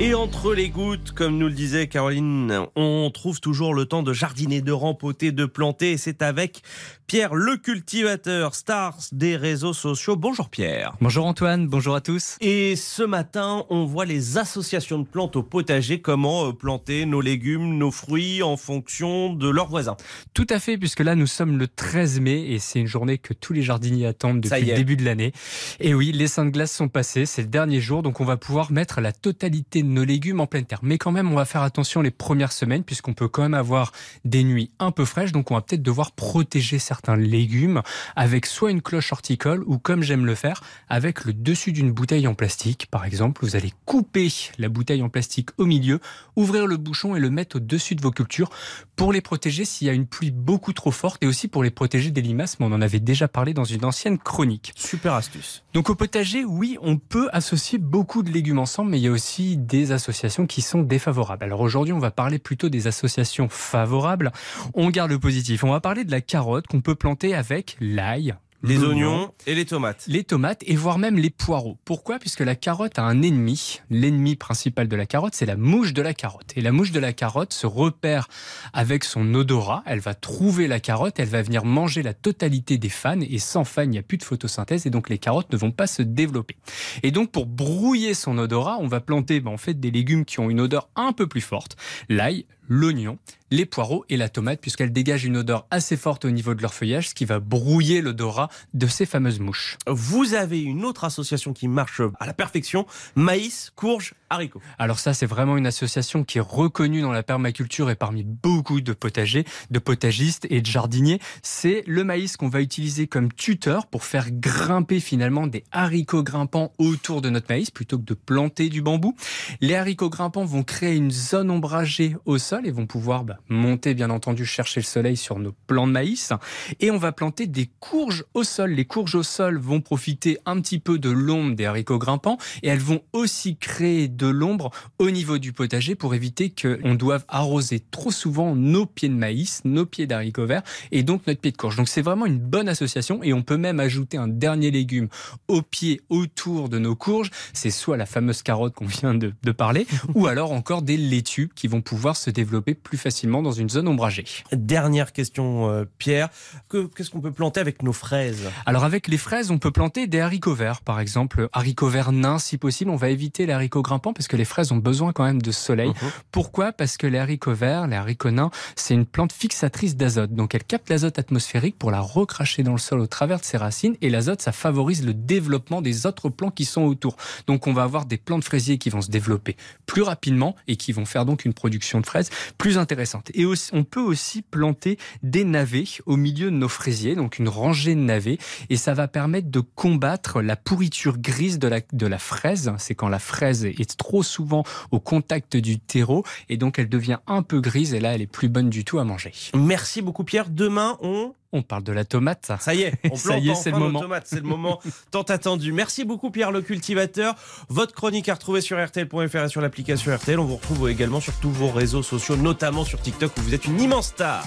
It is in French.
Et entre les gouttes, comme nous le disait Caroline, on trouve toujours le temps de jardiner, de rempoter, de planter. Et c'est avec Pierre le cultivateur, stars des réseaux sociaux. Bonjour Pierre. Bonjour Antoine, bonjour à tous. Et ce matin, on voit les associations de plantes au potager, comment euh, planter nos légumes, nos fruits en fonction de leurs voisins. Tout à fait, puisque là nous sommes le 13 mai et c'est une journée que tous les jardiniers attendent depuis le début de l'année. Et oui, les saints de glace sont passés, c'est le dernier jour, donc on va pouvoir mettre la totalité nos légumes en pleine terre. Mais quand même, on va faire attention les premières semaines puisqu'on peut quand même avoir des nuits un peu fraîches. Donc on va peut-être devoir protéger certains légumes avec soit une cloche horticole ou comme j'aime le faire, avec le dessus d'une bouteille en plastique. Par exemple, vous allez couper la bouteille en plastique au milieu, ouvrir le bouchon et le mettre au-dessus de vos cultures pour les protéger s'il y a une pluie beaucoup trop forte et aussi pour les protéger des limaces. Mais on en avait déjà parlé dans une ancienne chronique. Super astuce. Donc au potager, oui, on peut associer beaucoup de légumes ensemble, mais il y a aussi des associations qui sont défavorables. Alors aujourd'hui, on va parler plutôt des associations favorables. On garde le positif. On va parler de la carotte qu'on peut planter avec l'ail, les oignons et les tomates. Les tomates et voire même les poireaux. Pourquoi? Puisque la carotte a un ennemi. L'ennemi principal de la carotte, c'est la mouche de la carotte. Et la mouche de la carotte se repère avec son odorat. Elle va trouver la carotte, elle va venir manger la totalité des fans. Et sans fans, il n'y a plus de photosynthèse et donc les carottes ne vont pas se développer. Et donc pour brouiller son odorat, on va planter ben, en fait des légumes qui ont une odeur un peu plus forte. L'ail, l'oignon, les poireaux et la tomate, puisqu'elles dégagent une odeur assez forte au niveau de leur feuillage, ce qui va brouiller l'odorat de ces fameuses mouches. Vous avez une autre association qui marche à la perfection, maïs, courge, haricots. Alors ça, c'est vraiment une association qui est reconnue dans la permaculture et parmi beaucoup de potagers, de potagistes et de jardiniers. C'est le maïs qu'on va utiliser comme tuteur pour faire grimper finalement des haricots grimpants autour de notre maïs plutôt que de planter du bambou. Les haricots grimpants vont créer une zone ombragée au sol et vont pouvoir bah, monter, bien entendu, chercher le soleil sur nos plants de maïs. Et on va planter des courges au sol. Les courges au sol vont profiter un petit peu de l'ombre des haricots grimpants et elles vont aussi créer de l'ombre au niveau du potager pour éviter qu'on doive arroser trop souvent nos pieds de maïs, nos pieds d'haricots verts et donc notre pied de courge. Donc c'est vraiment une bonne association et on peut même ajouter un dernier légume au pied autour de nos courges. C'est soit la fameuse carotte qu'on vient de, de parler ou alors encore des laitues qui vont pouvoir se développer développer plus facilement dans une zone ombragée. Dernière question, euh, Pierre. Qu'est-ce qu'on peut planter avec nos fraises? Alors avec les fraises, on peut planter des haricots verts, par exemple. Haricots verts nains, si possible. On va éviter les haricots grimpants parce que les fraises ont besoin quand même de soleil. Mhm. Pourquoi? Parce que les haricots verts, les haricots nains, c'est une plante fixatrice d'azote. Donc elle capte l'azote atmosphérique pour la recracher dans le sol au travers de ses racines. Et l'azote, ça favorise le développement des autres plants qui sont autour. Donc on va avoir des plantes fraisiers qui vont se développer plus rapidement et qui vont faire donc une production de fraises plus intéressante. Et on peut aussi planter des navets au milieu de nos fraisiers, donc une rangée de navets, et ça va permettre de combattre la pourriture grise de la, de la fraise. C'est quand la fraise est trop souvent au contact du terreau, et donc elle devient un peu grise, et là elle est plus bonne du tout à manger. Merci beaucoup Pierre. Demain, on on parle de la tomate. Ça y est, on plante le moment. C'est le moment tant attendu. Merci beaucoup Pierre le cultivateur. Votre chronique à retrouver sur RTL.fr et sur l'application RTL. On vous retrouve également sur tous vos réseaux sociaux, notamment sur TikTok où vous êtes une immense star.